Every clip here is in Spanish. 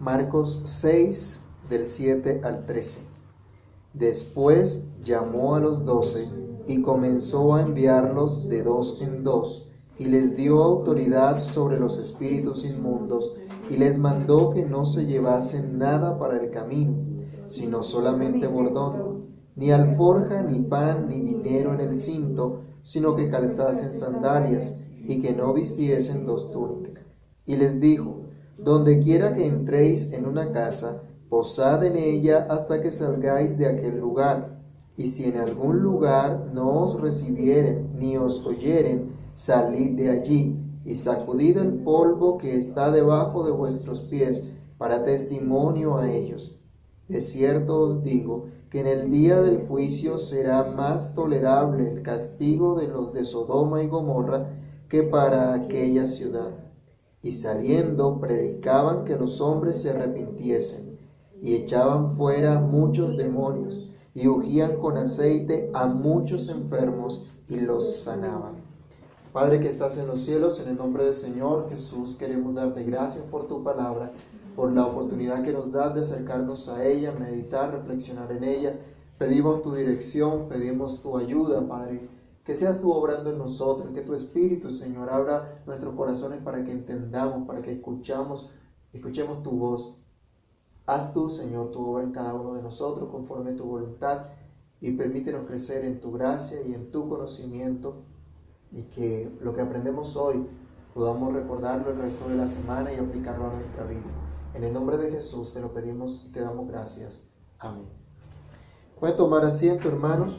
Marcos 6, del 7 al 13. Después llamó a los doce y comenzó a enviarlos de dos en dos, y les dio autoridad sobre los espíritus inmundos, y les mandó que no se llevasen nada para el camino, sino solamente bordón, ni alforja, ni pan, ni dinero en el cinto, sino que calzasen sandalias, y que no vistiesen dos túnicas. Y les dijo, donde quiera que entréis en una casa, posad en ella hasta que salgáis de aquel lugar. Y si en algún lugar no os recibieren ni os oyeren, salid de allí y sacudid el polvo que está debajo de vuestros pies para testimonio a ellos. De cierto os digo que en el día del juicio será más tolerable el castigo de los de Sodoma y Gomorra que para aquella ciudad y saliendo predicaban que los hombres se arrepintiesen y echaban fuera muchos demonios y ungían con aceite a muchos enfermos y los sanaban. Padre que estás en los cielos, en el nombre del Señor Jesús queremos darte gracias por tu palabra, por la oportunidad que nos das de acercarnos a ella, meditar, reflexionar en ella. Pedimos tu dirección, pedimos tu ayuda, Padre que seas tú obrando en nosotros, que tu Espíritu, Señor, abra nuestros corazones para que entendamos, para que escuchamos, escuchemos tu voz. Haz tú, Señor, tu obra en cada uno de nosotros conforme a tu voluntad y permítenos crecer en tu gracia y en tu conocimiento y que lo que aprendemos hoy podamos recordarlo el resto de la semana y aplicarlo a nuestra vida. En el nombre de Jesús te lo pedimos y te damos gracias. Amén. Pueden tomar asiento, hermanos.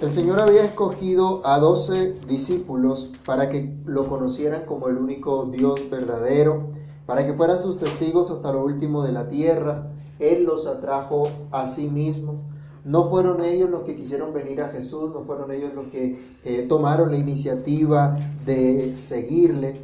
El Señor había escogido a doce discípulos para que lo conocieran como el único Dios verdadero, para que fueran sus testigos hasta lo último de la tierra. Él los atrajo a sí mismo. No fueron ellos los que quisieron venir a Jesús, no fueron ellos los que eh, tomaron la iniciativa de seguirle,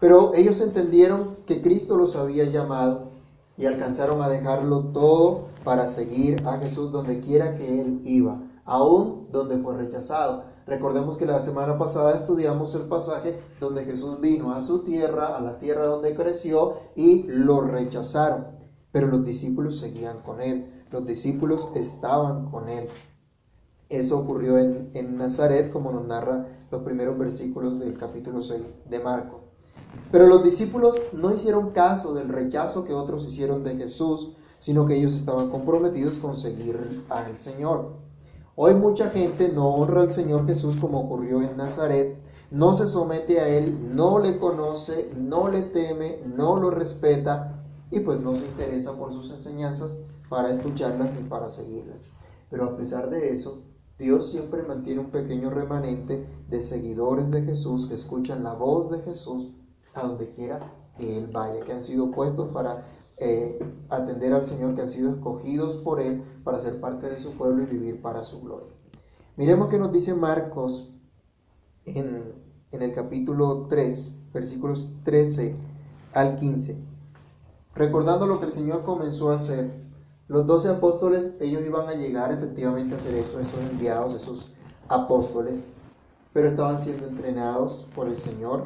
pero ellos entendieron que Cristo los había llamado y alcanzaron a dejarlo todo para seguir a Jesús donde quiera que Él iba aún donde fue rechazado. Recordemos que la semana pasada estudiamos el pasaje donde Jesús vino a su tierra, a la tierra donde creció, y lo rechazaron. Pero los discípulos seguían con él, los discípulos estaban con él. Eso ocurrió en, en Nazaret, como nos narra los primeros versículos del capítulo 6 de Marco. Pero los discípulos no hicieron caso del rechazo que otros hicieron de Jesús, sino que ellos estaban comprometidos con seguir al Señor. Hoy mucha gente no honra al Señor Jesús como ocurrió en Nazaret, no se somete a Él, no le conoce, no le teme, no lo respeta y pues no se interesa por sus enseñanzas para escucharlas ni para seguirlas. Pero a pesar de eso, Dios siempre mantiene un pequeño remanente de seguidores de Jesús que escuchan la voz de Jesús a donde quiera que Él vaya, que han sido puestos para eh, atender al Señor, que han sido escogidos por Él para ser parte de su pueblo y vivir para su gloria. Miremos que nos dice Marcos en, en el capítulo 3, versículos 13 al 15. Recordando lo que el Señor comenzó a hacer, los doce apóstoles, ellos iban a llegar efectivamente a hacer eso, esos enviados, esos apóstoles, pero estaban siendo entrenados por el Señor,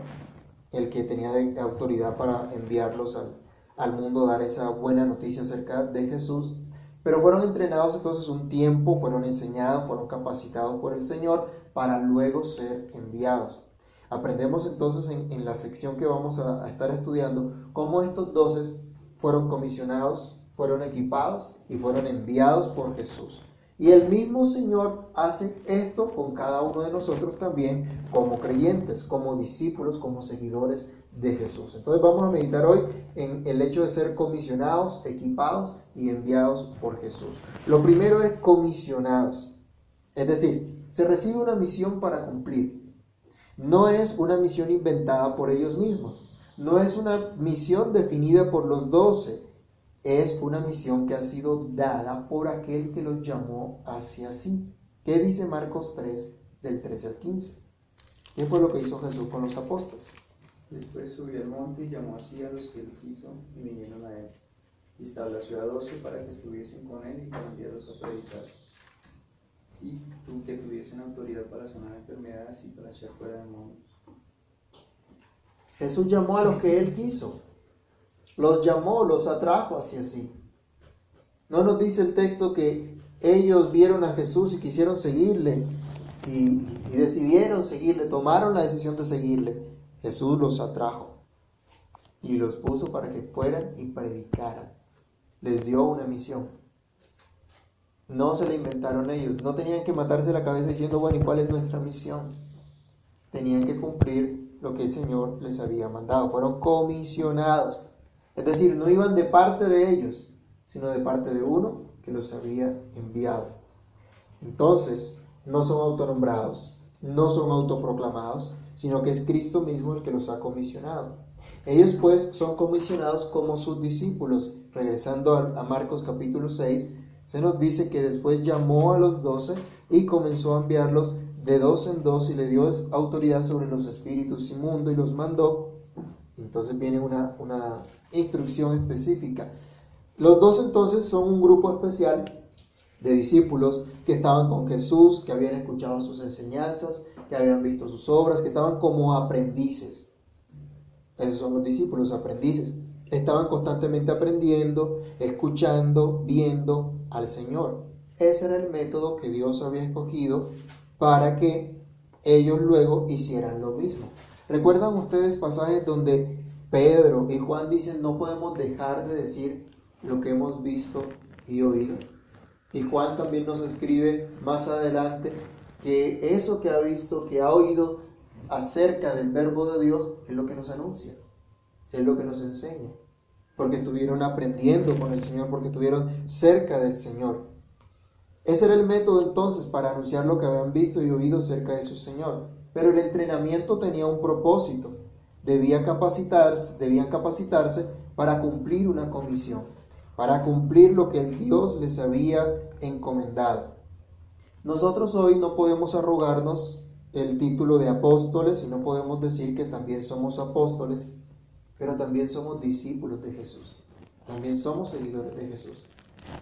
el que tenía autoridad para enviarlos al, al mundo dar esa buena noticia acerca de Jesús. Pero fueron entrenados entonces un tiempo, fueron enseñados, fueron capacitados por el Señor para luego ser enviados. Aprendemos entonces en, la sección que vamos a, a, estar estudiando cómo estos doces fueron comisionados, fueron equipados y fueron enviados por Jesús. Y el mismo Señor hace esto con cada uno de nosotros también como creyentes, como discípulos, como seguidores de Jesús. Entonces vamos a meditar hoy en el hecho de ser comisionados, equipados y enviados por Jesús. Lo primero es comisionados. Es decir, se recibe una misión para cumplir. No es una misión inventada por ellos mismos. No es una misión definida por los doce. Es una misión que ha sido dada por aquel que los llamó hacia sí. ¿Qué dice Marcos 3 del 13 al 15? ¿Qué fue lo que hizo Jesús con los apóstoles? Después subió al monte y llamó así a los que él quiso y vinieron a él. Y estableció a doce para que estuviesen con él y para enviarlos a predicar. Y que tuviesen autoridad para sanar enfermedades y para echar fuera demonios. Jesús llamó a los que él quiso. Los llamó, los atrajo hacia sí. No nos dice el texto que ellos vieron a Jesús y quisieron seguirle y decidieron seguirle, tomaron la decisión de seguirle. Jesús los atrajo y los puso para que fueran y predicaran. Les dio una misión. No se la inventaron ellos. No tenían que matarse la cabeza diciendo, bueno, ¿y cuál es nuestra misión? Tenían que cumplir lo que el Señor les había mandado. Fueron comisionados. Es decir, no iban de parte de ellos, sino de parte de uno que los había enviado. Entonces, no son autonombrados, no son autoproclamados, sino que es Cristo mismo el que los ha comisionado. Ellos pues son comisionados como sus discípulos. Regresando a Marcos capítulo 6, se nos dice que después llamó a los doce y comenzó a enviarlos de dos en dos y le dio autoridad sobre los espíritus inmundos y los mandó. Entonces viene una, una instrucción específica. Los dos entonces son un grupo especial de discípulos que estaban con Jesús, que habían escuchado sus enseñanzas, que habían visto sus obras, que estaban como aprendices. Esos son los discípulos, aprendices. Estaban constantemente aprendiendo, escuchando, viendo al Señor. Ese era el método que Dios había escogido para que ellos luego hicieran lo mismo. ¿Recuerdan ustedes pasajes donde Pedro y Juan dicen no podemos dejar de decir lo que hemos visto y oído? Y Juan también nos escribe más adelante que eso que ha visto, que ha oído acerca del verbo de Dios, es lo que nos anuncia, es lo que nos enseña, porque estuvieron aprendiendo con el Señor, porque estuvieron cerca del Señor. Ese era el método entonces para anunciar lo que habían visto y oído cerca de su Señor. Pero el entrenamiento tenía un propósito. Debía capacitarse, debían capacitarse para cumplir una comisión, para cumplir lo que el Dios les había encomendado. Nosotros hoy no podemos arrogarnos el título de apóstoles y no podemos decir que también somos apóstoles, pero también somos discípulos de Jesús. También somos seguidores de Jesús.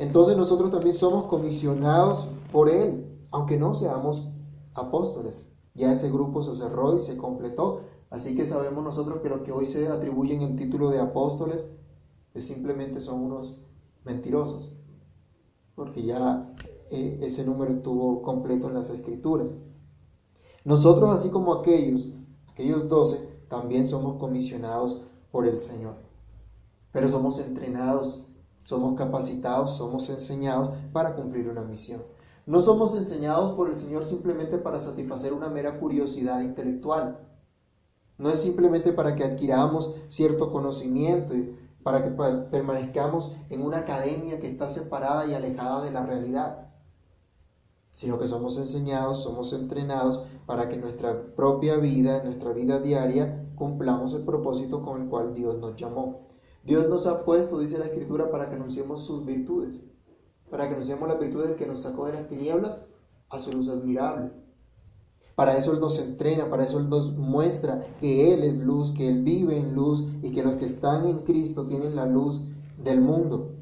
Entonces nosotros también somos comisionados por Él, aunque no seamos apóstoles. Ya ese grupo se cerró y se completó. Así que sabemos nosotros que los que hoy se atribuyen el título de apóstoles es simplemente son unos mentirosos. Porque ya eh, ese número estuvo completo en las escrituras. Nosotros, así como aquellos, aquellos doce, también somos comisionados por el Señor. Pero somos entrenados, somos capacitados, somos enseñados para cumplir una misión. No somos enseñados por el Señor simplemente para satisfacer una mera curiosidad intelectual. No es simplemente para que adquiramos cierto conocimiento y para que permanezcamos en una academia que está separada y alejada de la realidad sino que somos enseñados, somos entrenados para que nuestra propia vida, en nuestra vida diaria, cumplamos el propósito con el cual Dios nos llamó. Dios nos ha puesto, dice la Escritura, para que anunciemos sus virtudes, para que anunciemos las virtudes que nos sacó de las tinieblas a su luz admirable. Para eso Él nos entrena, para eso Él nos muestra que Él es luz, que Él vive en luz y que los que están en Cristo tienen la luz del mundo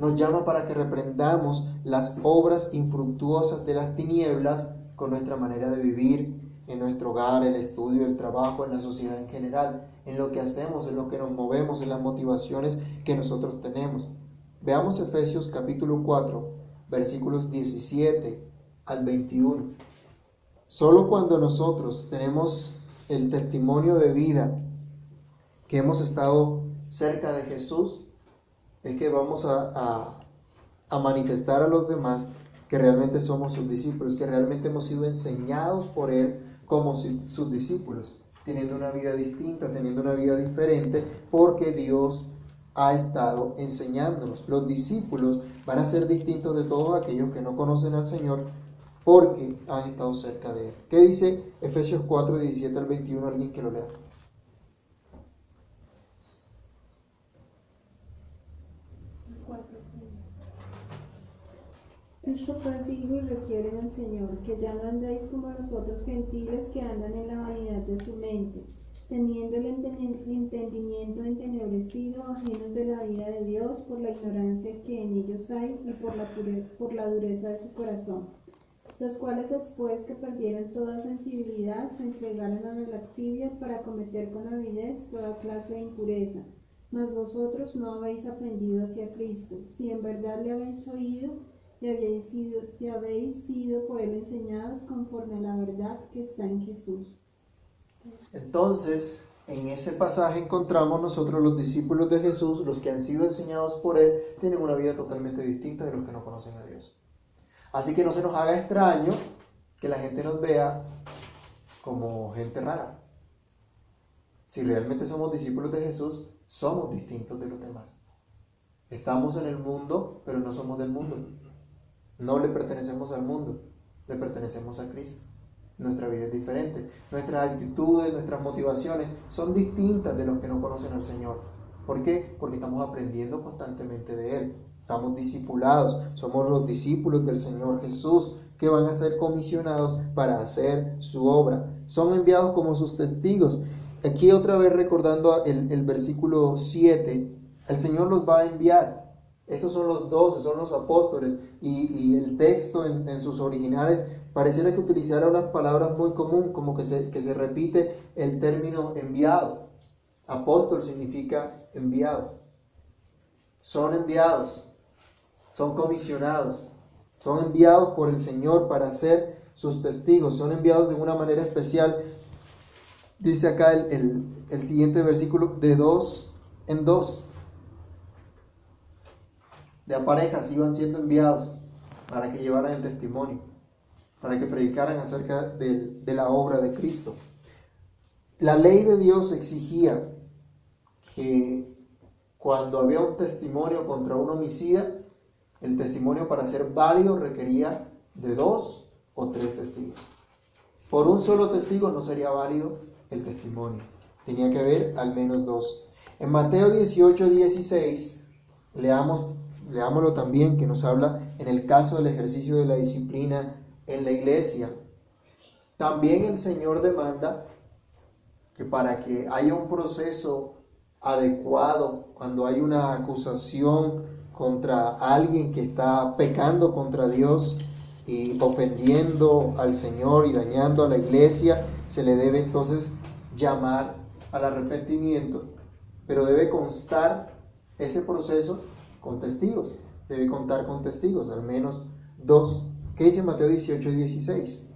nos llama para que reprendamos las obras infructuosas de las tinieblas con nuestra manera de vivir en nuestro hogar, el estudio, el trabajo, en la sociedad en general, en lo que hacemos, en lo que nos movemos, en las motivaciones que nosotros tenemos. Veamos Efesios capítulo 4, versículos 17 al 21. Solo cuando nosotros tenemos el testimonio de vida que hemos estado cerca de Jesús, es que vamos a, manifestar a los demás que realmente somos sus discípulos, que realmente hemos sido enseñados por Él como sus discípulos, teniendo una vida distinta, teniendo una vida diferente, porque Dios ha estado enseñándonos. Los discípulos van a ser distintos de todos aquellos que no conocen al Señor porque han estado cerca de Él. ¿Qué dice Efesios 4, 17 al 21? Alguien que lo lea. Esto pues digo y requieren al Señor, que ya no andéis como los otros gentiles que andan en la vanidad de su mente, teniendo el entendimiento entenebrecido, ajenos de la vida de Dios por la ignorancia que en ellos hay y por la, por la dureza de su corazón, los cuales después que perdieron toda sensibilidad se entregaron a la laxivia para cometer con avidez toda clase de impureza. Mas vosotros no habéis aprendido hacia Cristo, si en verdad le habéis oído y habéis sido, y habéis sido por él enseñados conforme a la verdad que está en Jesús. Entonces, en ese pasaje encontramos nosotros los discípulos de Jesús, los que han sido enseñados por Él, tienen una vida totalmente distinta de los que no conocen a Dios. Así que no se nos haga extraño que la gente nos vea como gente rara. Si realmente somos discípulos de Jesús, somos distintos de los demás. Estamos en el mundo, pero no somos del mundo. No le pertenecemos al mundo, le pertenecemos a Cristo. Nuestra vida es diferente. Nuestras actitudes, nuestras motivaciones son distintas de los que no conocen al Señor. ¿Por qué? Porque estamos aprendiendo constantemente de Él. Estamos discipulados. Somos los discípulos del Señor Jesús que van a ser comisionados para hacer su obra. Son enviados como sus testigos. Aquí otra vez recordando el, el versículo 7, el Señor los va a enviar. Estos son los doce, son los apóstoles. Y, el texto en, sus originales pareciera que utilizara unas palabras muy común, como que se, que se repite el término enviado. Apóstol significa enviado. Son enviados, son comisionados, son enviados por el Señor para ser sus testigos, son enviados de una manera especial. Dice acá el, el, el siguiente versículo, de dos en dos de parejas iban siendo enviados para que llevaran el testimonio, para que predicaran acerca de, de, la obra de Cristo. La ley de Dios exigía que cuando había un testimonio contra un homicida, el testimonio para ser válido requería de dos o tres testigos. Por un solo testigo no sería válido el testimonio. Tenía que haber al menos dos. En Mateo 18, 16, leamos leámoslo también, que nos habla en el caso del ejercicio de la disciplina en la iglesia. También el Señor demanda que para que haya un proceso adecuado, cuando hay una acusación contra alguien que está pecando contra Dios y ofendiendo al Señor y dañando a la iglesia, se le debe entonces llamar al arrepentimiento, pero debe constar ese proceso con testigos. Debe contar con testigos, al menos dos. ¿Qué dice Mateo 18 y 16?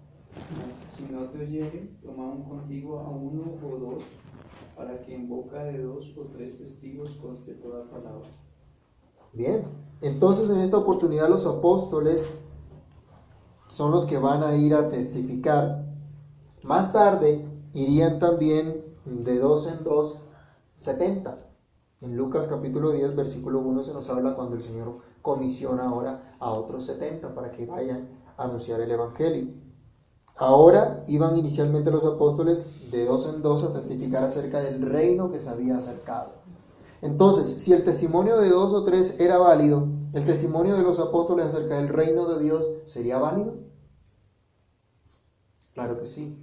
Si no te oyeren, toma un contigo a uno o dos, para que en boca de dos o tres testigos conste toda palabra. Bien, entonces en esta oportunidad los apóstoles son los que van a ir a testificar. Más tarde irían también de dos en dos, setenta. En Lucas capítulo 10, versículo 1 se nos habla cuando el Señor comisiona ahora a otros 70 para que vayan a anunciar el Evangelio. Ahora iban inicialmente los apóstoles de dos en dos a testificar acerca del reino que se había acercado. Entonces, si el testimonio de dos o tres era válido, ¿el testimonio de los apóstoles acerca del reino de Dios sería válido? Claro que sí,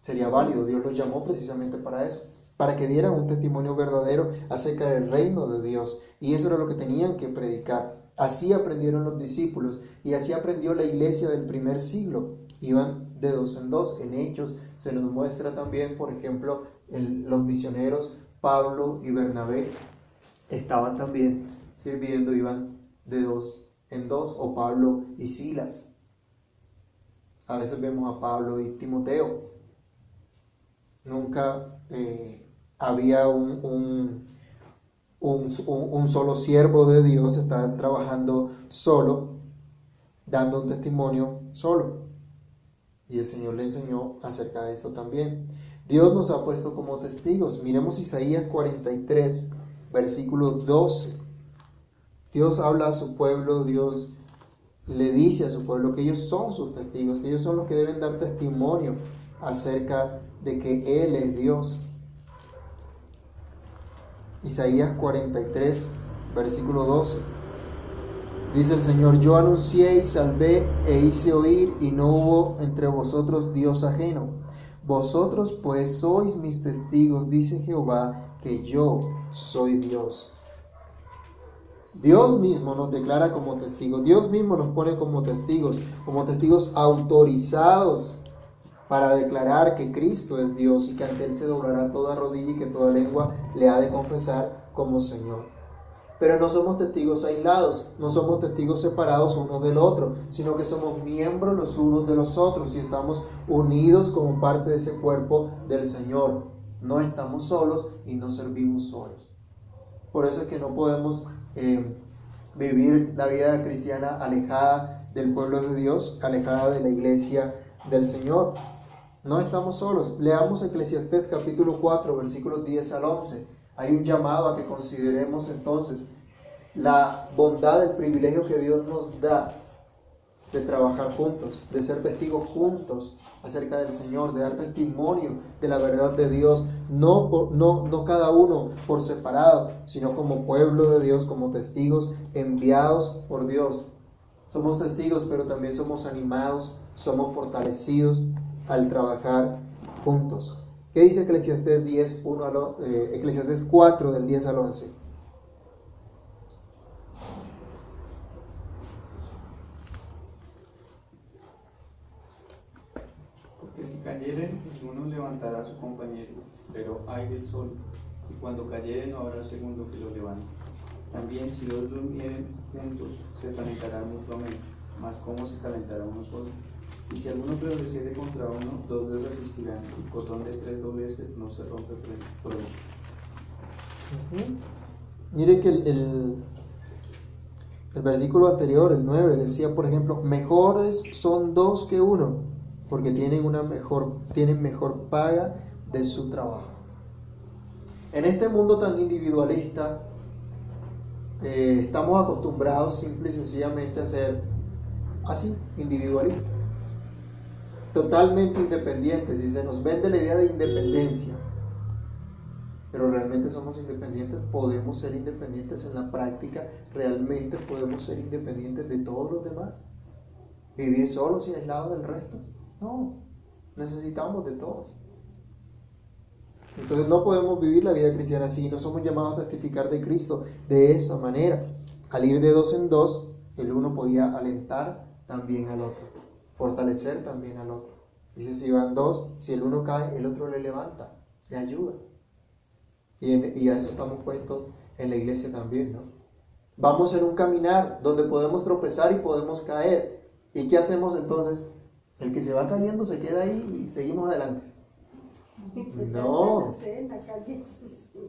sería válido. Dios los llamó precisamente para eso para que dieran un testimonio verdadero acerca del reino de Dios. Y eso era lo que tenían que predicar. Así aprendieron los discípulos y así aprendió la iglesia del primer siglo. Iban de dos en dos. En Hechos se nos muestra también, por ejemplo, los misioneros Pablo y Bernabé estaban también sirviendo, iban de dos en dos, o Pablo y Silas. A veces vemos a Pablo y Timoteo. Nunca eh, había un, un, un, solo siervo de Dios, estaba trabajando solo, dando un testimonio solo. Y el Señor le enseñó acerca de esto también. Dios nos ha puesto como testigos. Miremos Isaías 43, versículo 12. Dios habla a su pueblo, Dios le dice a su pueblo que ellos son sus testigos, que ellos son los que deben dar testimonio acerca de que Él es Dios. Isaías 43, versículo 12. Dice el Señor, yo anuncié y salvé e hice oír y no hubo entre vosotros Dios ajeno. Vosotros pues sois mis testigos, dice Jehová, que yo soy Dios. Dios mismo nos declara como testigos, Dios mismo nos pone como testigos, como testigos autorizados para declarar que Cristo es Dios y que ante Él se doblará toda rodilla y que toda lengua le ha de confesar como Señor. Pero no somos testigos aislados, no somos testigos separados uno del otro, sino que somos miembros los unos de los otros y estamos unidos como parte de ese cuerpo del Señor. No estamos solos y no servimos solos. Por eso es que no podemos eh, vivir la vida cristiana alejada del pueblo de Dios, alejada de la iglesia del Señor. No estamos solos. Leamos Eclesiastés capítulo 4, versículos 10 al 11. Hay un llamado a que consideremos entonces la bondad, el privilegio que Dios nos da de trabajar juntos, de ser testigos juntos acerca del Señor, de dar testimonio de la verdad de Dios, no, no, no cada uno por separado, sino como pueblo de Dios, como testigos enviados por Dios. Somos testigos, pero también somos animados, somos fortalecidos al trabajar juntos. ¿Qué dice Eclesiastés, 10, 1 eh, Eclesiastés 4 del 10 al 11? Porque si cayeren, uno levantará a su compañero, pero hay del sol, y cuando cayeren no habrá segundo que lo levante. También si dos durmieren juntos, se calentarán mutuamente, mas cómo se calentará uno solo. Y si alguno prevaleciere contra uno, dos le resistirán, y cordón de tres dobleces no se rompe pronto. Mire que el, el, el, versículo anterior, el 9, decía, por ejemplo, mejores son dos que uno, porque tienen, una mejor, tienen mejor paga de su trabajo. En este mundo tan individualista, eh, estamos acostumbrados simple y sencillamente a ser así, individualistas totalmente independientes y se nos vende la idea de independencia. Pero realmente somos independientes, podemos ser independientes en la práctica, realmente podemos ser independientes de todos los demás. Vivir solos y aislados del resto. No, necesitamos de todos. Entonces no podemos vivir la vida cristiana así, no somos llamados a testificar de Cristo de esa manera. Al ir de dos en dos, el uno podía alentar también al otro fortalecer también al otro. Dice, si van dos, si el uno cae, el otro le levanta, le ayuda. Y, a eso estamos puestos en la iglesia también, ¿no? Vamos en un caminar donde podemos tropezar y podemos caer. ¿Y qué hacemos entonces? El que se va cayendo se queda ahí y seguimos adelante. No.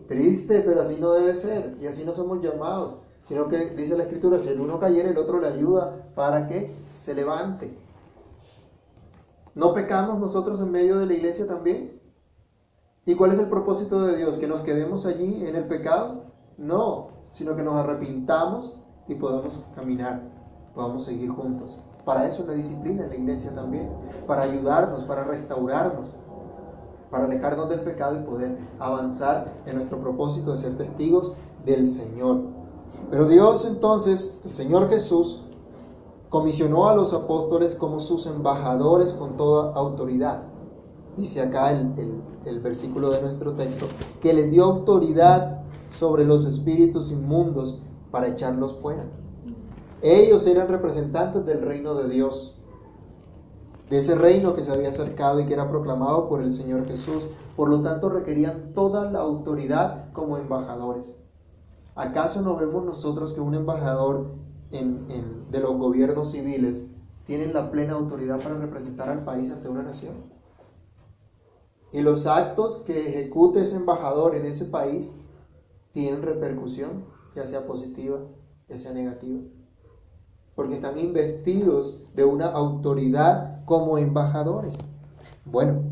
Triste, pero así no debe ser. Y así no somos llamados. Sino que dice la escritura, si el uno cayera, el otro le ayuda para que se levante. ¿No pecamos nosotros en medio de la iglesia también? ¿Y cuál es el propósito de Dios? ¿Que nos quedemos allí en el pecado? No, sino que nos arrepintamos y podamos caminar, podamos seguir juntos. Para eso es la disciplina en la iglesia también, para ayudarnos, para restaurarnos, para alejarnos del pecado y poder avanzar en nuestro propósito de ser testigos del Señor. Pero Dios entonces, el Señor Jesús, comisionó a los apóstoles como sus embajadores con toda autoridad. Dice acá el, versículo de nuestro texto, que les dio autoridad sobre los espíritus inmundos para echarlos fuera. Ellos eran representantes del reino de Dios, de ese reino que se había acercado y que era proclamado por el Señor Jesús. Por lo tanto, requerían toda la autoridad como embajadores. ¿Acaso no vemos nosotros que un embajador de los gobiernos civiles tienen la plena autoridad para representar al país ante una nación. Y los actos que ejecute ese embajador en ese país tienen repercusión, ya sea positiva, ya sea negativa. Porque están investidos de una autoridad como embajadores. Bueno,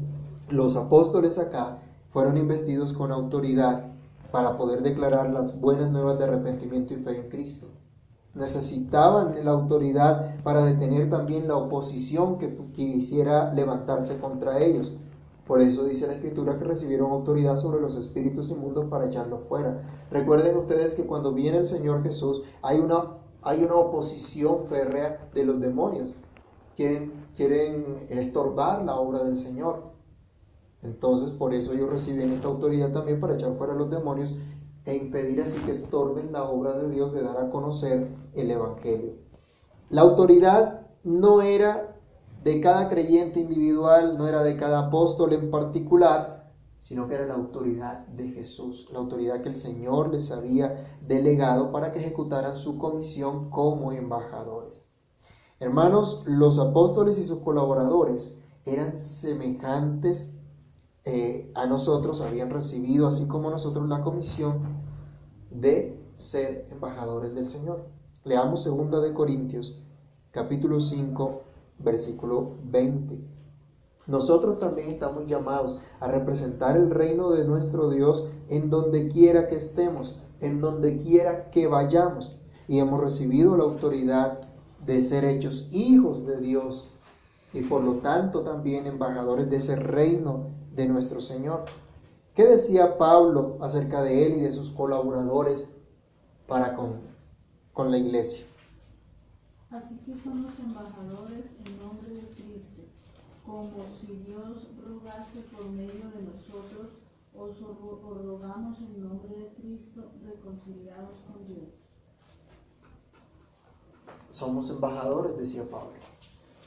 los apóstoles acá fueron investidos con autoridad para poder declarar las buenas nuevas de arrepentimiento y fe en Cristo necesitaban la autoridad para detener también la oposición que quisiera levantarse contra ellos. Por eso dice la escritura que recibieron autoridad sobre los espíritus inmundos para echarlos fuera. Recuerden ustedes que cuando viene el Señor Jesús hay una, hay una oposición férrea de los demonios. Quieren, quieren estorbar la obra del Señor. Entonces por eso ellos reciben esta autoridad también para echar fuera los demonios e impedir así que estorben la obra de Dios de dar a conocer el Evangelio. La autoridad no era de cada creyente individual, no era de cada apóstol en particular, sino que era la autoridad de Jesús, la autoridad que el Señor les había delegado para que ejecutaran su comisión como embajadores. Hermanos, los apóstoles y sus colaboradores eran semejantes eh, a nosotros, habían recibido, así como nosotros, la comisión de ser embajadores del Señor. Leamos 2 de Corintios, capítulo 5, versículo 20. Nosotros también estamos llamados a representar el reino de nuestro Dios en donde quiera que estemos, en donde quiera que vayamos. Y hemos recibido la autoridad de ser hechos hijos de Dios y por lo tanto también embajadores de ese reino de nuestro Señor. ¿Qué decía Pablo acerca de él y de sus colaboradores para con, con la iglesia? Así que somos embajadores en nombre de Cristo, como si Dios rogase por medio de nosotros, os rogamos en nombre de Cristo, reconciliados con Dios. Somos embajadores, decía Pablo.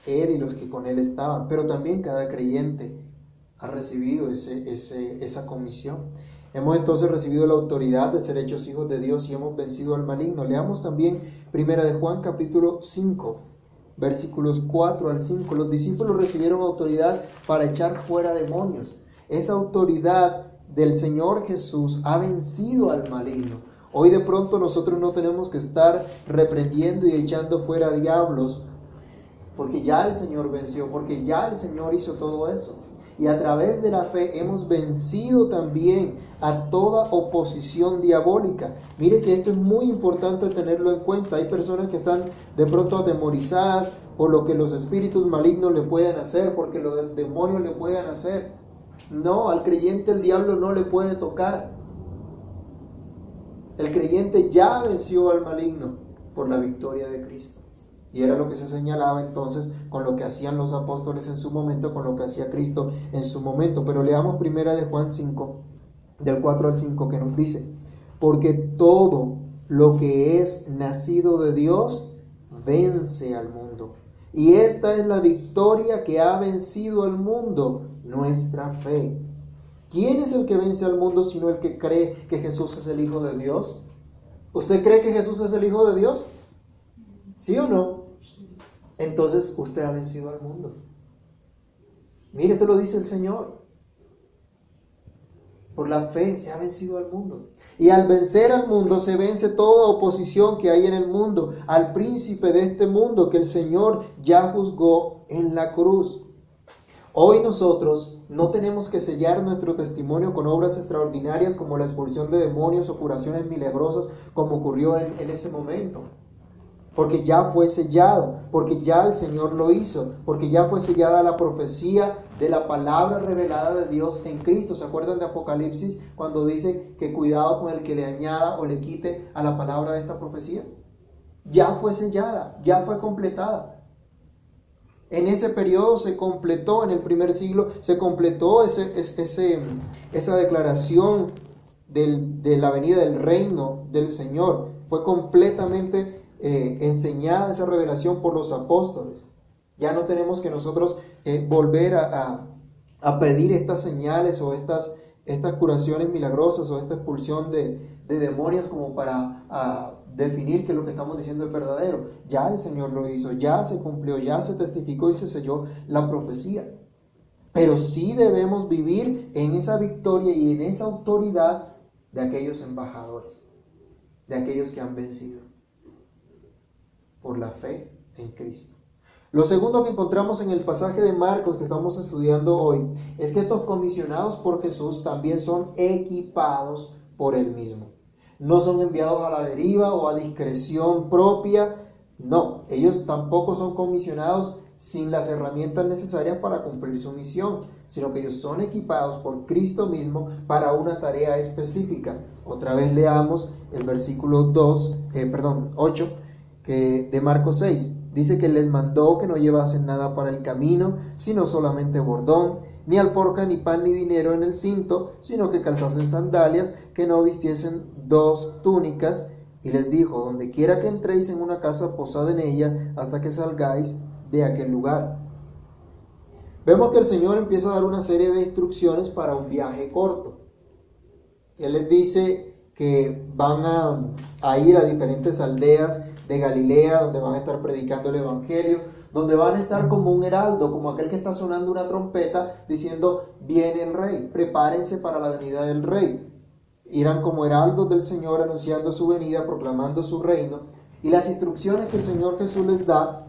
Él y los que con él estaban, pero también cada creyente ha recibido ese, esa comisión. Hemos entonces recibido la autoridad de ser hechos hijos de Dios y hemos vencido al maligno. Leamos también Primera de Juan capítulo 5, versículos 4 al 5. Los discípulos recibieron autoridad para echar fuera demonios. Esa autoridad del Señor Jesús ha vencido al maligno. Hoy de pronto nosotros no tenemos que estar reprendiendo y echando fuera diablos, porque ya el Señor venció, porque ya el Señor hizo todo eso. Y a través de la fe hemos vencido también a toda oposición diabólica. Mire que esto es muy importante tenerlo en cuenta. Hay personas que están de pronto atemorizadas por lo que los espíritus malignos le pueden hacer, porque los demonios le pueden hacer. No, al creyente el diablo no le puede tocar. El creyente ya venció al maligno por la victoria de Cristo. Y era lo que se señalaba entonces con lo que hacían los apóstoles en su momento, con lo que hacía Cristo en su momento. Pero leamos primera de Juan 5, del 4 al 5, que nos dice, porque todo lo que es nacido de Dios vence al mundo. Y esta es la victoria que ha vencido al mundo, nuestra fe. ¿Quién es el que vence al mundo sino el que cree que Jesús es el Hijo de Dios? ¿Usted cree que Jesús es el Hijo de Dios? ¿Sí o no? Entonces usted ha vencido al mundo. Mire, esto lo dice el Señor. Por la fe se ha vencido al mundo. Y al vencer al mundo se vence toda oposición que hay en el mundo, al príncipe de este mundo que el Señor ya juzgó en la cruz. Hoy nosotros no tenemos que sellar nuestro testimonio con obras extraordinarias como la expulsión de demonios o curaciones milagrosas como ocurrió en, en ese momento porque ya fue sellado, porque ya el Señor lo hizo, porque ya fue sellada la profecía de la palabra revelada de Dios en Cristo. ¿Se acuerdan de Apocalipsis cuando dice que cuidado con el que le añada o le quite a la palabra de esta profecía? Ya fue sellada, ya fue completada. En ese periodo se completó, en el primer siglo, se completó ese, esa declaración de la venida del reino del Señor. Fue completamente eh, enseñada esa revelación por los apóstoles. Ya no tenemos que nosotros eh, volver a, pedir estas señales o estas, estas curaciones milagrosas o esta expulsión de, demonios como para definir que lo que estamos diciendo es verdadero. Ya el Señor lo hizo, ya se cumplió, ya se testificó y se selló la profecía. Pero sí debemos vivir en esa victoria y en esa autoridad de aquellos embajadores, de aquellos que han vencido por la fe en Cristo. Lo segundo que encontramos en el pasaje de Marcos que estamos estudiando hoy es que estos comisionados por Jesús también son equipados por Él mismo. No son enviados a la deriva o a discreción propia. No, ellos tampoco son comisionados sin las herramientas necesarias para cumplir su misión, sino que ellos son equipados por Cristo mismo para una tarea específica. Otra vez leamos el versículo 2, eh, perdón, 8 de Marcos 6. Dice que les mandó que no llevasen nada para el camino, sino solamente bordón ni alforja, ni pan, ni dinero en el cinto, sino que calzasen sandalias, que no vistiesen dos túnicas. Y les dijo, donde quiera que entréis en una casa, posad en ella hasta que salgáis de aquel lugar. Vemos que el Señor empieza a dar una serie de instrucciones para un viaje corto. Él les dice que van a, a ir a diferentes aldeas de Galilea, donde van a estar predicando el Evangelio, donde van a estar como un heraldo, como aquel que está sonando una trompeta diciendo, viene el rey, prepárense para la venida del rey. Irán como heraldos del Señor anunciando su venida, proclamando su reino. Y las instrucciones que el Señor Jesús les da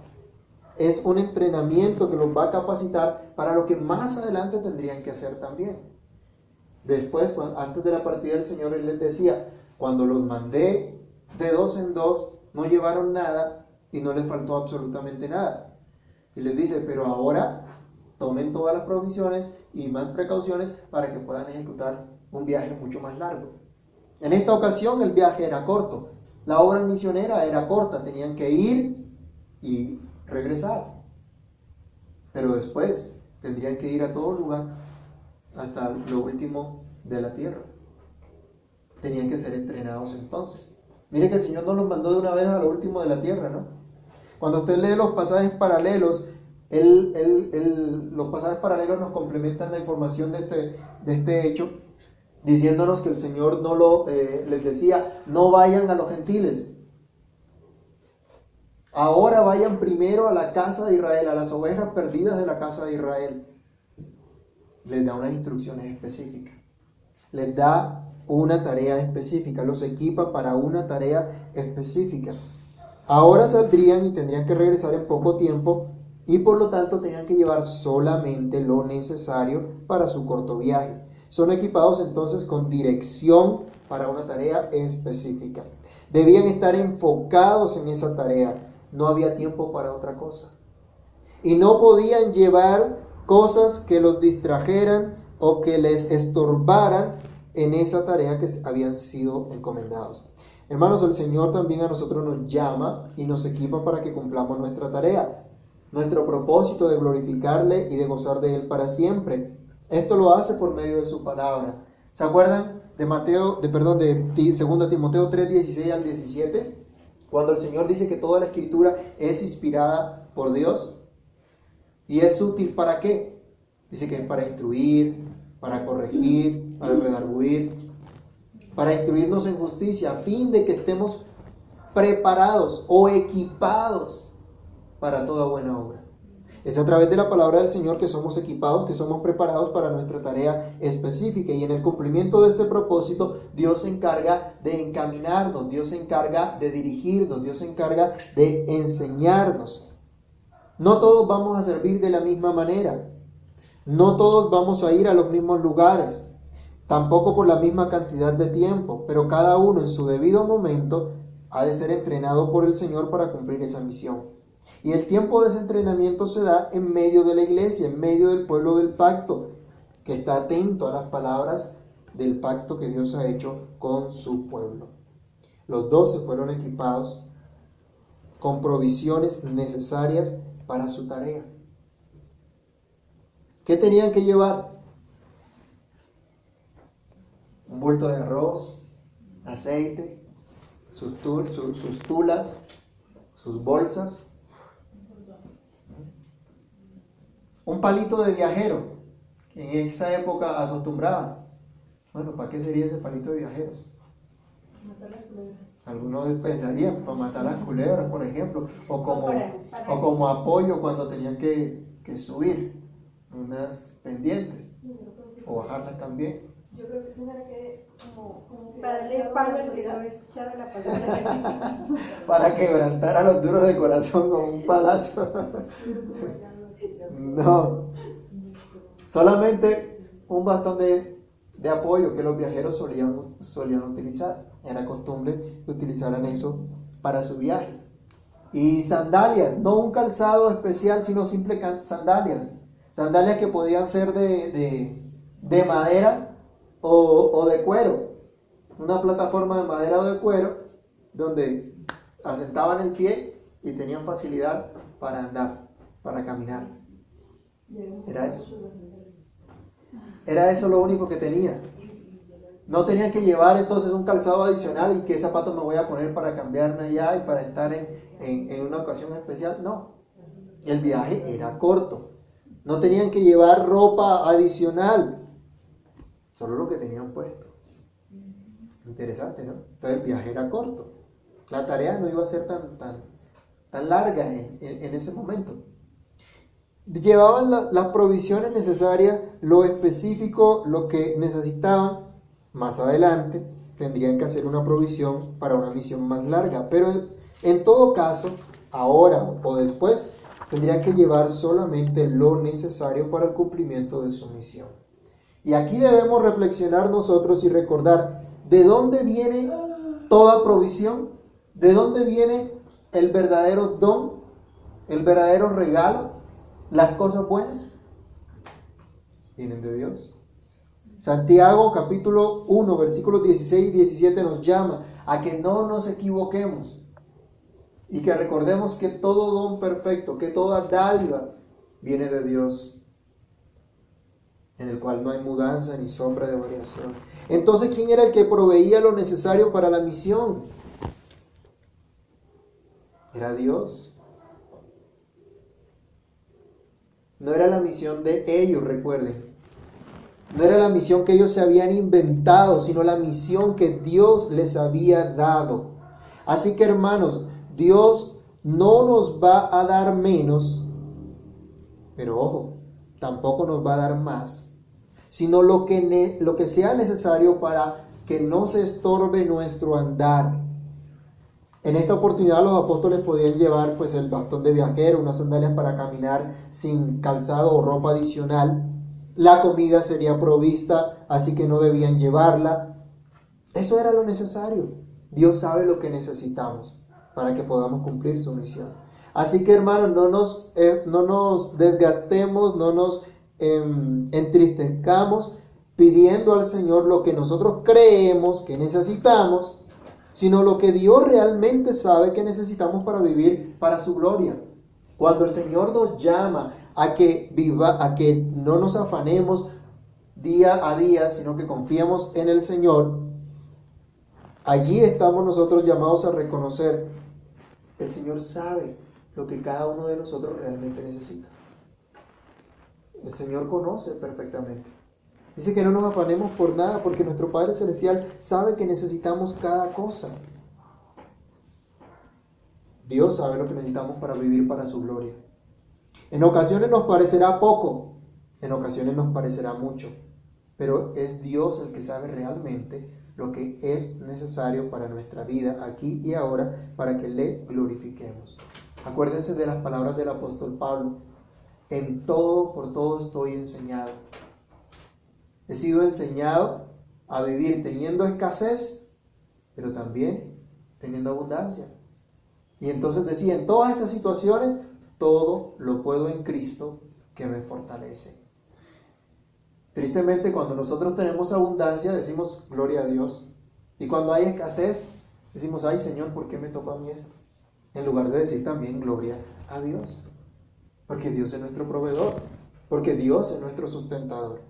es un entrenamiento que los va a capacitar para lo que más adelante tendrían que hacer también. Después, antes de la partida del Señor, Él les decía, cuando los mandé de dos en dos, no llevaron nada y no les faltó absolutamente nada. Y les dice, pero ahora tomen todas las provisiones y más precauciones para que puedan ejecutar un viaje mucho más largo. En esta ocasión el viaje era corto, la obra misionera era corta, tenían que ir y regresar. Pero después tendrían que ir a todo lugar, hasta lo último de la tierra. Tenían que ser entrenados entonces. Mire que el Señor no los mandó de una vez a lo último de la tierra, ¿no? Cuando usted lee los pasajes paralelos, los pasajes paralelos nos complementan la información de este, de este hecho, diciéndonos que el Señor no lo, eh, les decía, no vayan a los gentiles. Ahora vayan primero a la casa de Israel, a las ovejas perdidas de la casa de Israel. Les da unas instrucciones específicas. Les da una tarea específica, los equipa para una tarea específica. Ahora saldrían y tendrían que regresar en poco tiempo y por lo tanto tenían que llevar solamente lo necesario para su corto viaje. Son equipados entonces con dirección para una tarea específica. Debían estar enfocados en esa tarea. No había tiempo para otra cosa. Y no podían llevar cosas que los distrajeran o que les estorbaran en esa tarea que habían sido encomendados. Hermanos, el Señor también a nosotros nos llama y nos equipa para que cumplamos nuestra tarea, nuestro propósito de glorificarle y de gozar de Él para siempre. Esto lo hace por medio de su palabra. ¿Se acuerdan de Mateo, de perdón, de 2 Timoteo 3, 16 al 17? Cuando el Señor dice que toda la escritura es inspirada por Dios y es útil para qué? Dice que es para instruir, para corregir, para redarguir, para instruirnos en justicia, a fin de que estemos preparados o equipados para toda buena obra. Es a través de la palabra del Señor que somos equipados, que somos preparados para nuestra tarea específica. Y en el cumplimiento de este propósito, Dios se encarga de encaminarnos, Dios se encarga de dirigirnos, Dios se encarga de enseñarnos. No todos vamos a servir de la misma manera. No todos vamos a ir a los mismos lugares tampoco por la misma cantidad de tiempo, pero cada uno en su debido momento ha de ser entrenado por el Señor para cumplir esa misión. Y el tiempo de ese entrenamiento se da en medio de la iglesia, en medio del pueblo del pacto, que está atento a las palabras del pacto que Dios ha hecho con su pueblo. Los doce fueron equipados con provisiones necesarias para su tarea. ¿Qué tenían que llevar? Un bulto de arroz, aceite, sus, sus tulas, sus bolsas, un palito de viajero, que en esa época acostumbraban. Bueno, ¿para qué sería ese palito de viajeros? Algunos pensarían para matar las culebras, por ejemplo, o como, o como apoyo cuando tenían que, que subir unas pendientes, o bajarlas también. Yo creo que como, para darle palo al que no escuchara la palabra. para quebrantar a los duros de corazón con un palazo. no. Solamente un bastón de, de, apoyo que los viajeros solían, solían utilizar. Era costumbre que utilizaran eso para su viaje. Y sandalias, no un calzado especial, sino simple sandalias. Sandalias que podían ser de, de, de madera o, de cuero, una plataforma de madera o de cuero donde asentaban el pie y tenían facilidad para andar, para caminar. Era eso. Era eso lo único que tenía. No tenían que llevar entonces un calzado adicional y qué zapatos me voy a poner para cambiarme allá y para estar en, en una ocasión especial. No. El viaje era corto. No tenían que llevar ropa adicional. Solo lo que tenían puesto. Interesante, ¿no? Entonces el viaje era corto. La tarea no iba a ser tan, tan, tan larga en, ese momento. Llevaban las provisiones necesarias, lo específico, lo que necesitaban. Más adelante tendrían que hacer una provisión para una misión más larga. Pero en todo caso, ahora o después, tendrían que llevar solamente lo necesario para el cumplimiento de su misión. Y aquí debemos reflexionar nosotros y recordar de dónde viene toda provisión, de dónde viene el verdadero don, el verdadero regalo, las cosas buenas. Vienen de Dios. Santiago capítulo 1, versículos 16 y 17 nos llama a que no nos equivoquemos y que recordemos que todo don perfecto, que toda dádiva viene de Dios, en el cual no hay mudanza ni sombra de variación. Entonces, ¿quién era el que proveía lo necesario para la misión? Era Dios. No era la misión de ellos, recuerden. No era la misión que ellos se habían inventado, sino la misión que Dios les había dado. Así que hermanos, Dios no nos va a dar menos, pero ojo, tampoco nos va a dar más, sino lo que, lo que sea necesario para que no se estorbe nuestro andar. En esta oportunidad los apóstoles podían llevar pues el bastón de viajero, unas sandalias para caminar sin calzado o ropa adicional. La comida sería provista, así que no debían llevarla. Eso era lo necesario. Dios sabe lo que necesitamos para que podamos cumplir su misión. Así que hermanos, no nos, eh, no nos desgastemos, no nos em, entristezcamos pidiendo al Señor lo que nosotros creemos que necesitamos, sino lo que Dios realmente sabe que necesitamos para vivir para su gloria. Cuando el Señor nos llama a que viva, a que no nos afanemos día a día, sino que confiemos en el Señor, allí estamos nosotros llamados a reconocer el Señor sabe lo que cada uno de nosotros realmente necesita. El Señor conoce perfectamente. Dice que no nos afanemos por nada porque nuestro Padre Celestial sabe que necesitamos cada cosa. Dios sabe lo que necesitamos para vivir para su gloria. En ocasiones nos parecerá poco, en ocasiones nos parecerá mucho, pero es Dios el que sabe realmente lo que es necesario para nuestra vida aquí y ahora para que le glorifiquemos. Acuérdense de las palabras del apóstol Pablo. En todo, por todo estoy enseñado. He sido enseñado a vivir teniendo escasez, pero también teniendo abundancia. Y entonces decía, en todas esas situaciones, todo lo puedo en Cristo que me fortalece. Tristemente, cuando nosotros tenemos abundancia, decimos gloria a Dios. Y cuando hay escasez, decimos, ay Señor, ¿por qué me tocó a mí esto? En lugar de decir también gloria a Dios. Porque Dios es nuestro proveedor. Porque Dios es nuestro sustentador.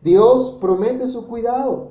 Dios promete su cuidado.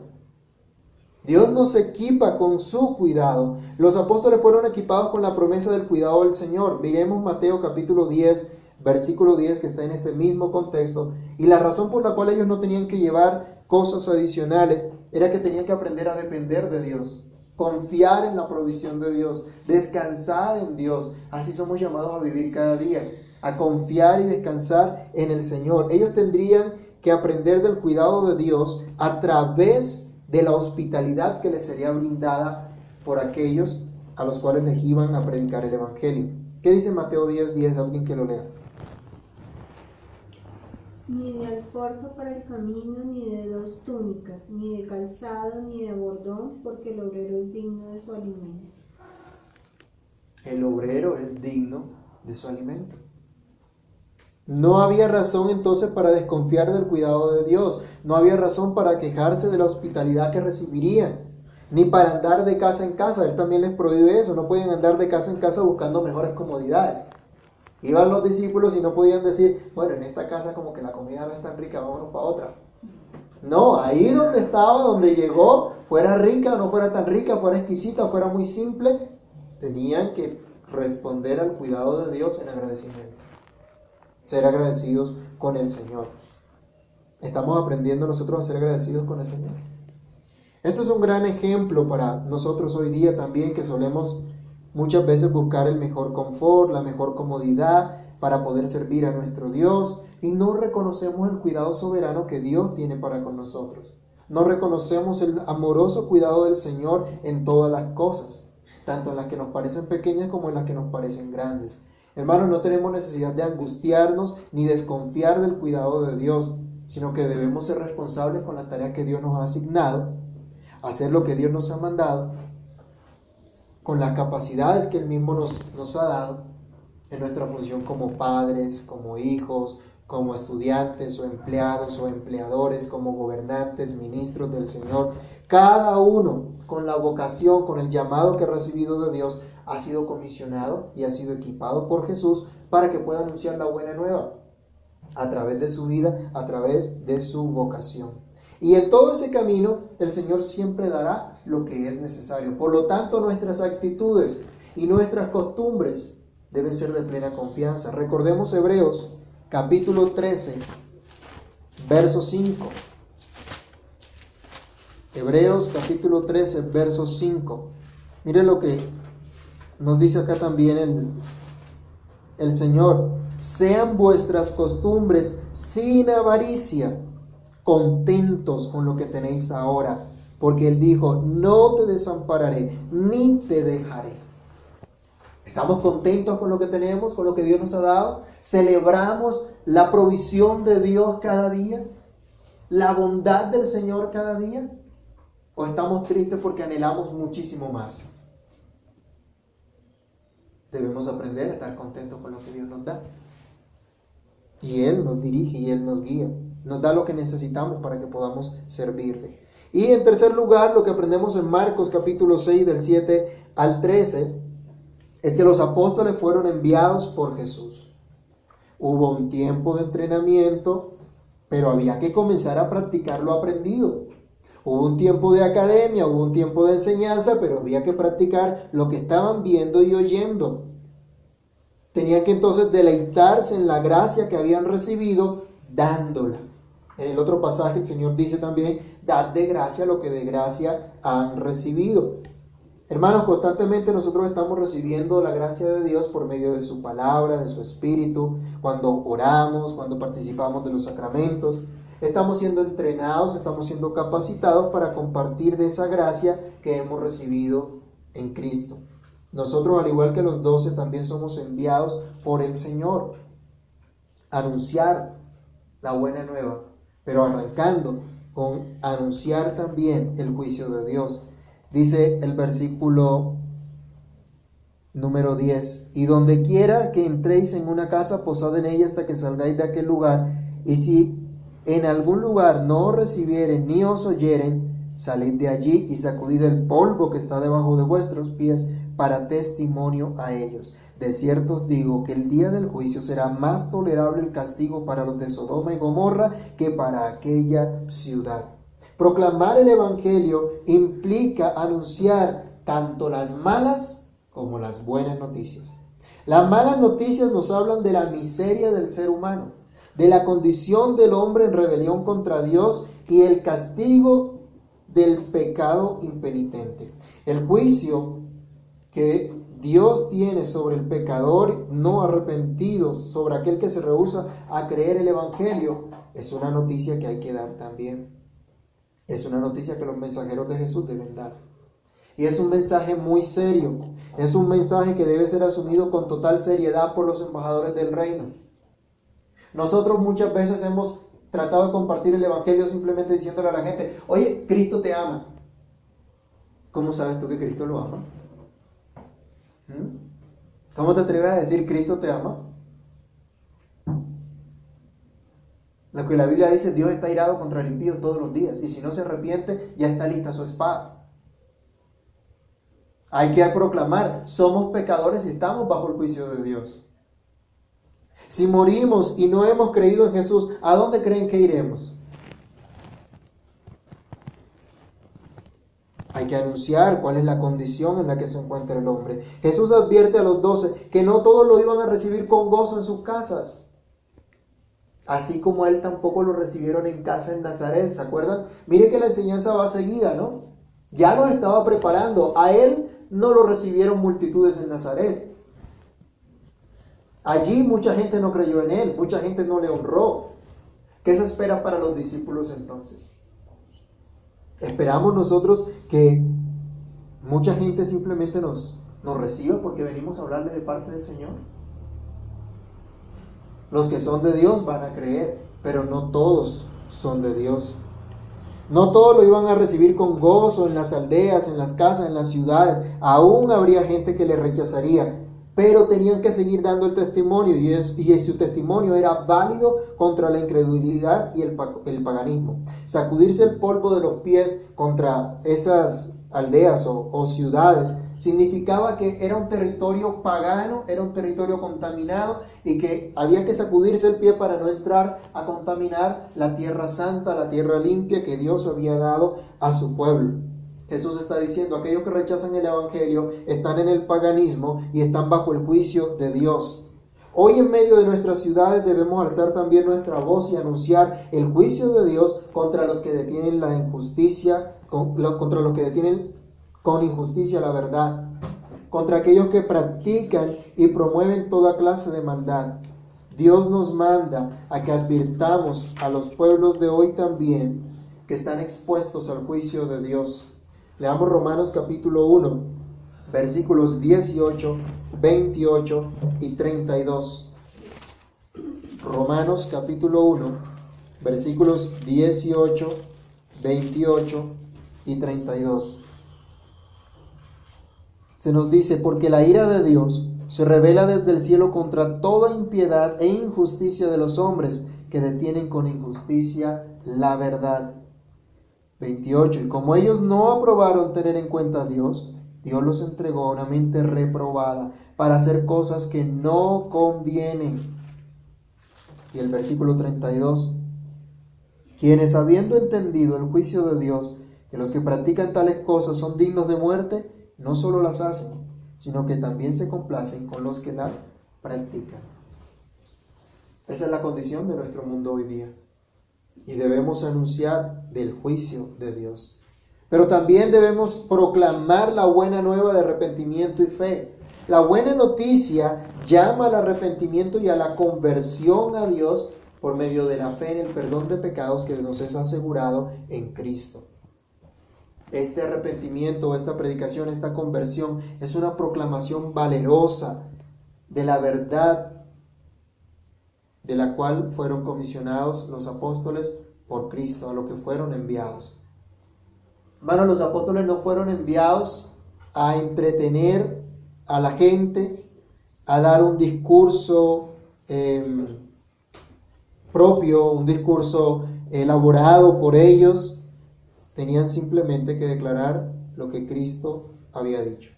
Dios nos equipa con su cuidado. Los apóstoles fueron equipados con la promesa del cuidado del Señor. Miremos Mateo capítulo 10, versículo 10 que está en este mismo contexto, y la razón por la cual ellos no tenían que llevar cosas adicionales era que tenían que aprender a depender de Dios, confiar en la provisión de Dios, descansar en Dios. Así somos llamados a vivir cada día, a confiar y descansar en el Señor. Ellos tendrían que aprender del cuidado de Dios a través de la hospitalidad que les sería brindada por aquellos a los cuales les iban a predicar el Evangelio. ¿Qué dice Mateo 10, 10? Alguien que lo lea ni de alforja para el camino, ni de dos túnicas, ni de calzado, ni de bordón, porque el obrero es digno de su alimento. El obrero es digno de su alimento. No había razón entonces para desconfiar del cuidado de Dios, no había razón para quejarse de la hospitalidad que recibirían, ni para andar de casa en casa. Él también les prohíbe eso, no pueden andar de casa en casa buscando mejores comodidades. Iban los discípulos y no podían decir, bueno, en esta casa como que la comida no es tan rica, vámonos para otra. No, ahí donde estaba, donde llegó, fuera rica o no fuera tan rica, fuera exquisita fuera muy simple, tenían que responder al cuidado de Dios en agradecimiento. Ser agradecidos con el Señor. Estamos aprendiendo nosotros a ser agradecidos con el Señor. Esto es un gran ejemplo para nosotros hoy día también que solemos muchas veces buscar el mejor confort, la mejor comodidad para poder servir a nuestro Dios y no reconocemos el cuidado soberano que Dios tiene para con nosotros. No reconocemos el amoroso cuidado del Señor en todas las cosas, tanto en las que nos parecen pequeñas como en las que nos parecen grandes. Hermanos, no tenemos necesidad de angustiarnos ni desconfiar del cuidado de Dios, sino que debemos ser responsables con las tareas que Dios nos ha asignado, hacer lo que Dios nos ha mandado, con las capacidades que Él mismo nos, nos ha dado en nuestra función como padres, como hijos, como estudiantes o empleados o empleadores, como gobernantes, ministros del Señor. Cada uno con la vocación, con el llamado que ha recibido de Dios, ha sido comisionado y ha sido equipado por Jesús para que pueda anunciar la buena nueva a través de su vida, a través de su vocación. Y en todo ese camino el Señor siempre dará lo que es necesario. Por lo tanto, nuestras actitudes y nuestras costumbres deben ser de plena confianza. Recordemos Hebreos capítulo 13, verso 5. Hebreos capítulo 13, verso 5. Mire lo que nos dice acá también el, el Señor. Sean vuestras costumbres sin avaricia, contentos con lo que tenéis ahora, porque Él dijo, no te desampararé, ni te dejaré. Estamos contentos con lo que tenemos, con lo que Dios nos ha dado. Celebramos la provisión de Dios cada día, la bondad del Señor cada día. O estamos tristes porque anhelamos muchísimo más. Debemos aprender a estar contentos con lo que Dios nos da. Y Él nos dirige y Él nos guía. Nos da lo que necesitamos para que podamos servirle. Y en tercer lugar, lo que aprendemos en Marcos capítulo 6 del 7 al 13 es que los apóstoles fueron enviados por Jesús. Hubo un tiempo de entrenamiento, pero había que comenzar a practicar lo aprendido. Hubo un tiempo de academia, hubo un tiempo de enseñanza, pero había que practicar lo que estaban viendo y oyendo. Tenían que entonces deleitarse en la gracia que habían recibido dándola. En el otro pasaje el Señor dice también, dad de gracia lo que de gracia han recibido. Hermanos, constantemente nosotros estamos recibiendo la gracia de Dios por medio de su palabra, de su espíritu, cuando oramos, cuando participamos de los sacramentos. Estamos siendo entrenados, estamos siendo capacitados para compartir de esa gracia que hemos recibido en Cristo. Nosotros, al igual que los doce, también somos enviados por el Señor a anunciar la buena nueva, pero arrancando con anunciar también el juicio de Dios. Dice el versículo número 10, y donde quiera que entréis en una casa, posad en ella hasta que salgáis de aquel lugar, y si en algún lugar no recibieren ni os oyeren, salid de allí y sacudid el polvo que está debajo de vuestros pies para testimonio a ellos. De cierto os digo que el día del juicio será más tolerable el castigo para los de Sodoma y Gomorra que para aquella ciudad. Proclamar el Evangelio implica anunciar tanto las malas como las buenas noticias. Las malas noticias nos hablan de la miseria del ser humano, de la condición del hombre en rebelión contra Dios y el castigo del pecado impenitente. El juicio que Dios tiene sobre el pecador no arrepentido, sobre aquel que se rehúsa a creer el Evangelio, es una noticia que hay que dar también. Es una noticia que los mensajeros de Jesús deben dar. Y es un mensaje muy serio. Es un mensaje que debe ser asumido con total seriedad por los embajadores del reino. Nosotros muchas veces hemos tratado de compartir el Evangelio simplemente diciéndole a la gente, oye, Cristo te ama. ¿Cómo sabes tú que Cristo lo ama? ¿Mm? ¿Cómo te atreves a decir Cristo te ama? Lo que la Biblia dice, Dios está irado contra el impío todos los días. Y si no se arrepiente, ya está lista su espada. Hay que proclamar, somos pecadores y estamos bajo el juicio de Dios. Si morimos y no hemos creído en Jesús, ¿a dónde creen que iremos? Hay que anunciar cuál es la condición en la que se encuentra el hombre. Jesús advierte a los doce que no todos lo iban a recibir con gozo en sus casas. Así como a él tampoco lo recibieron en casa en Nazaret, ¿se acuerdan? Mire que la enseñanza va seguida, ¿no? Ya los estaba preparando. A él no lo recibieron multitudes en Nazaret. Allí mucha gente no creyó en él, mucha gente no le honró. ¿Qué se espera para los discípulos entonces? Esperamos nosotros que mucha gente simplemente nos, nos reciba porque venimos a hablarle de parte del Señor. Los que son de Dios van a creer, pero no todos son de Dios. No todos lo iban a recibir con gozo en las aldeas, en las casas, en las ciudades. Aún habría gente que le rechazaría, pero tenían que seguir dando el testimonio y, y su testimonio era válido contra la incredulidad y el, paganismo. Sacudirse el polvo de los pies contra esas aldeas o ciudades significaba que era un territorio pagano, era un territorio contaminado y que había que sacudirse el pie para no entrar a contaminar la tierra santa, la tierra limpia que Dios había dado a su pueblo. Jesús está diciendo, aquellos que rechazan el Evangelio están en el paganismo y están bajo el juicio de Dios. Hoy en medio de nuestras ciudades debemos alzar también nuestra voz y anunciar el juicio de Dios contra los que detienen la injusticia, contra los que detienen con injusticia la verdad, contra aquellos que practican y promueven toda clase de maldad. Dios nos manda a que advirtamos a los pueblos de hoy también que están expuestos al juicio de Dios. Leamos Romanos capítulo 1, versículos 18, 28 y 32. Romanos capítulo 1, versículos 18, 28 y 32 se nos dice, porque la ira de Dios se revela desde el cielo contra toda impiedad e injusticia de los hombres que detienen con injusticia la verdad. 28. Y como ellos no aprobaron tener en cuenta a Dios, Dios los entregó a una mente reprobada para hacer cosas que no convienen. Y el versículo 32. Quienes habiendo entendido el juicio de Dios, que los que practican tales cosas son dignos de muerte, no solo las hacen, sino que también se complacen con los que las practican. Esa es la condición de nuestro mundo hoy día. Y debemos anunciar del juicio de Dios. Pero también debemos proclamar la buena nueva de arrepentimiento y fe. La buena noticia llama al arrepentimiento y a la conversión a Dios por medio de la fe en el perdón de pecados que nos es asegurado en Cristo. Este arrepentimiento, esta predicación, esta conversión es una proclamación valerosa de la verdad de la cual fueron comisionados los apóstoles por Cristo, a lo que fueron enviados. Hermanos, los apóstoles no fueron enviados a entretener a la gente, a dar un discurso em, propio, un discurso elaborado por ellos, Tenían simplemente que declarar lo que Cristo había dicho.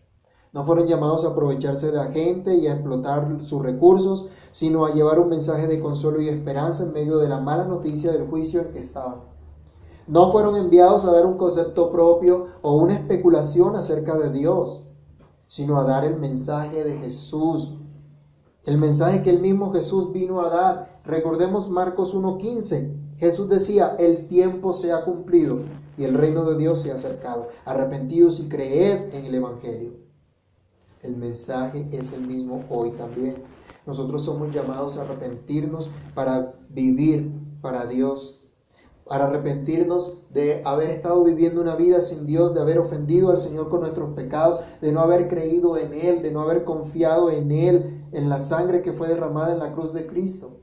No fueron llamados a aprovecharse de la gente y a explotar sus recursos, sino a llevar un mensaje de consuelo y esperanza en medio de la mala noticia del juicio en que estaban. No fueron enviados a dar un concepto propio o una especulación acerca de Dios, sino a dar el mensaje de Jesús, el mensaje que el mismo Jesús vino a dar. Recordemos Marcos 1.15. Jesús decía, el tiempo se ha cumplido y el reino de Dios se ha acercado. Arrepentidos y creed en el Evangelio. El mensaje es el mismo hoy también. Nosotros somos llamados a arrepentirnos para vivir para Dios, para arrepentirnos de haber estado viviendo una vida sin Dios, de haber ofendido al Señor con nuestros pecados, de no haber creído en Él, de no haber confiado en Él, en la sangre que fue derramada en la cruz de Cristo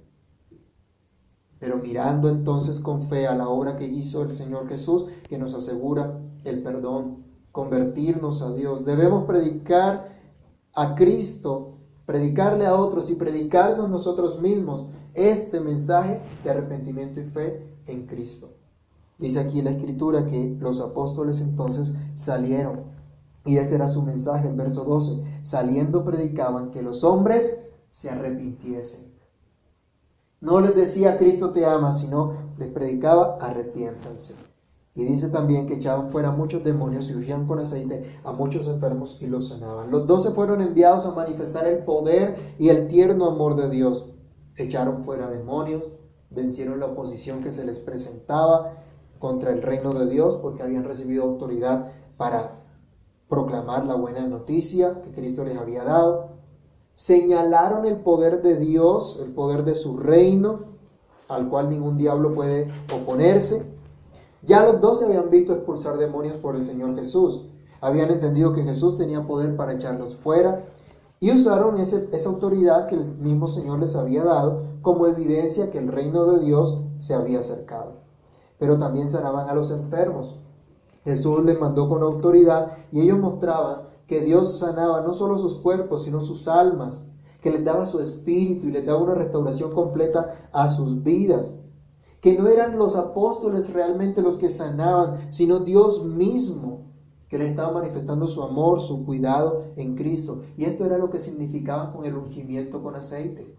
pero mirando entonces con fe a la obra que hizo el Señor Jesús, que nos asegura el perdón, convertirnos a Dios. Debemos predicar a Cristo, predicarle a otros y predicarnos nosotros mismos este mensaje de arrepentimiento y fe en Cristo. Dice aquí la escritura que los apóstoles entonces salieron y ese era su mensaje en verso 12. Saliendo predicaban que los hombres se arrepintiesen. No les decía Cristo te ama, sino les predicaba arrepiéntanse. Y dice también que echaban fuera muchos demonios y ungían con aceite a muchos enfermos y los sanaban. Los doce fueron enviados a manifestar el poder y el tierno amor de Dios. Echaron fuera demonios, vencieron la oposición que se les presentaba contra el reino de Dios porque habían recibido autoridad para proclamar la buena noticia que Cristo les había dado. Señalaron el poder de Dios, el poder de su reino, al cual ningún diablo puede oponerse ya los dos se habían visto expulsar demonios por el Señor Jesús. Habían entendido que Jesús tenía poder para echarlos fuera y usaron esa autoridad que el mismo Señor les había dado como evidencia que el reino de Dios se había acercado. Pero también sanaban a los enfermos. Jesús les mandó con autoridad y ellos mostraban que Dios sanaba no solo sus cuerpos, sino sus almas, que les daba su espíritu y les daba una restauración completa a sus vidas que no eran los apóstoles realmente los que sanaban, sino Dios mismo que les estaba manifestando su amor, su cuidado en Cristo. Y esto era lo que significaba con el ungimiento con aceite.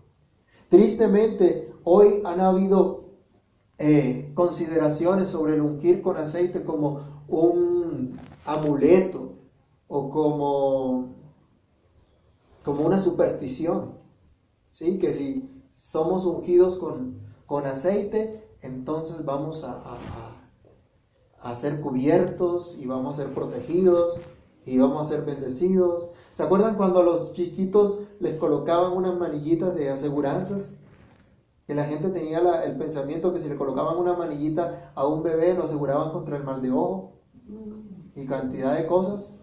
Tristemente, hoy han habido eh, consideraciones sobre el ungir con aceite como un amuleto o como, como una superstición. ¿Sí? Que si somos ungidos con, con aceite, entonces vamos a, a, ser cubiertos y vamos a ser protegidos y vamos a ser bendecidos. ¿Se acuerdan cuando a los chiquitos les colocaban unas manillitas de aseguranzas? Que la gente tenía el pensamiento que si le colocaban una manillita a un bebé lo aseguraban contra el mal de ojo y cantidad de cosas.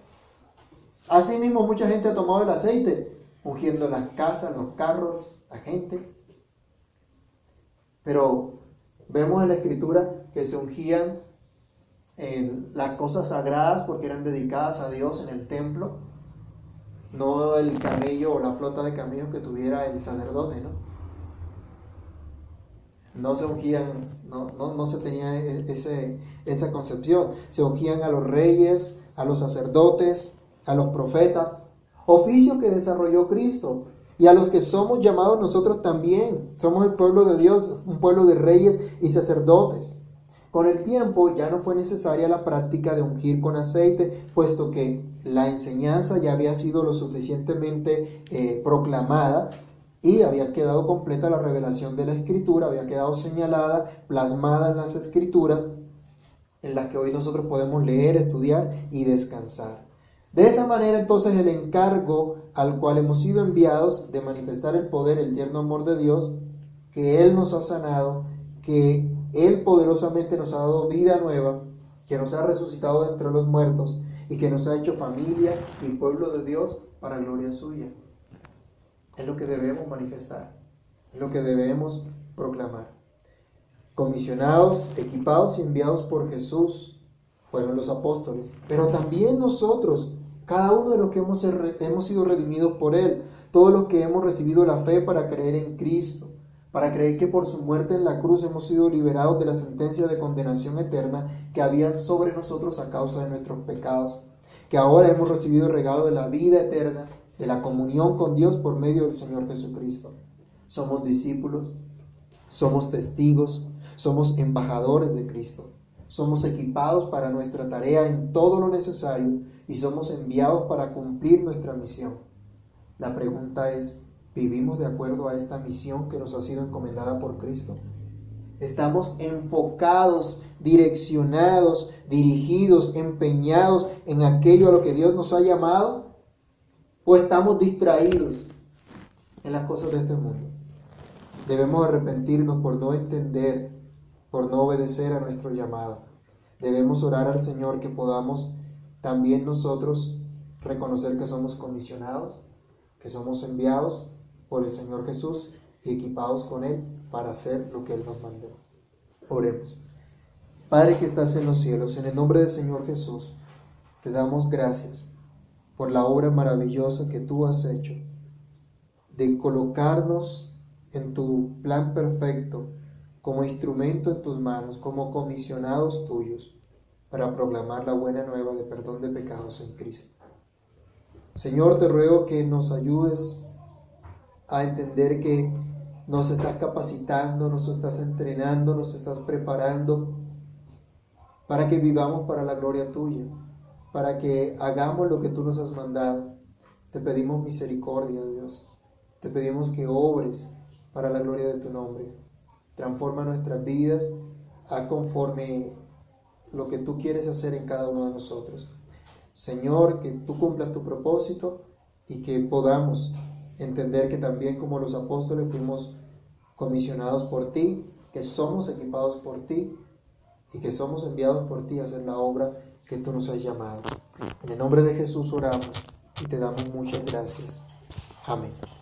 Asimismo, mucha gente ha tomado el aceite, ungiendo las casas, los carros, la gente. Pero Vemos en la escritura que se ungían en las cosas sagradas porque eran dedicadas a Dios en el templo, no el camello o la flota de camellos que tuviera el sacerdote, ¿no? No se ungían, no, no, se tenía e, ese, esa concepción. Se ungían a los reyes, a los sacerdotes, a los profetas, oficio que desarrolló Cristo y a los que somos llamados nosotros también. Somos el pueblo de Dios, un pueblo de reyes y sacerdotes. Con el tiempo ya no fue necesaria la práctica de ungir con aceite, puesto que la enseñanza ya había sido lo suficientemente eh, proclamada y había quedado completa la revelación de la escritura, había quedado señalada, plasmada en las escrituras, en las que hoy nosotros podemos leer, estudiar y descansar. De esa manera entonces el encargo al cual hemos sido enviados de manifestar el poder, el tierno amor de Dios, que Él nos ha sanado, que Él poderosamente nos ha dado vida nueva, que nos ha resucitado entre los muertos y que nos ha hecho familia y pueblo de Dios para gloria suya. Es lo que debemos manifestar, es lo que debemos proclamar. Comisionados, equipados y enviados por Jesús fueron los apóstoles, pero también nosotros cada uno de los que hemos, hemos sido redimidos por Él, todos los que hemos recibido la fe para creer en Cristo, para creer que por su muerte en la cruz hemos sido liberados de la sentencia de condenación eterna que había sobre nosotros a causa de nuestros pecados, que ahora hemos recibido el regalo de la vida eterna, de la comunión con Dios por medio del Señor Jesucristo. Somos discípulos, somos testigos, somos embajadores de Cristo, somos equipados para nuestra tarea en todo lo necesario y somos enviados para cumplir nuestra misión. La pregunta es, ¿vivimos de acuerdo a esta misión que nos ha sido encomendada por Cristo? ¿Estamos enfocados, direccionados, dirigidos, empeñados en aquello a lo que Dios nos ha llamado? ¿O estamos distraídos en las cosas de este mundo? Debemos arrepentirnos por no entender, por no obedecer a nuestro llamado. Debemos orar al Señor que podamos también nosotros reconocer que somos comisionados, que somos enviados por el Señor Jesús y equipados con Él para hacer lo que Él nos mandó. Oremos. Padre que estás en los cielos, en el nombre del Señor Jesús, te damos gracias por la obra maravillosa que tú has hecho de colocarnos en tu plan perfecto como instrumento en tus manos, como comisionados tuyos para proclamar la buena nueva de perdón de pecados en Cristo. Señor, te ruego que nos ayudes a entender que nos estás capacitando, nos estás entrenando, nos estás preparando para que vivamos para la gloria tuya, para que hagamos lo que tú nos has mandado. Te pedimos misericordia, Dios. Te pedimos que obres para la gloria de tu nombre. Transforma nuestras vidas a conforme lo que tú quieres hacer en cada uno de nosotros. Señor, que tú cumplas tu propósito y que podamos entender que también como los apóstoles fuimos comisionados por ti, que somos equipados por ti y que somos enviados por ti a hacer la obra que tú nos has llamado. En el nombre de Jesús oramos y te damos muchas gracias. Amén.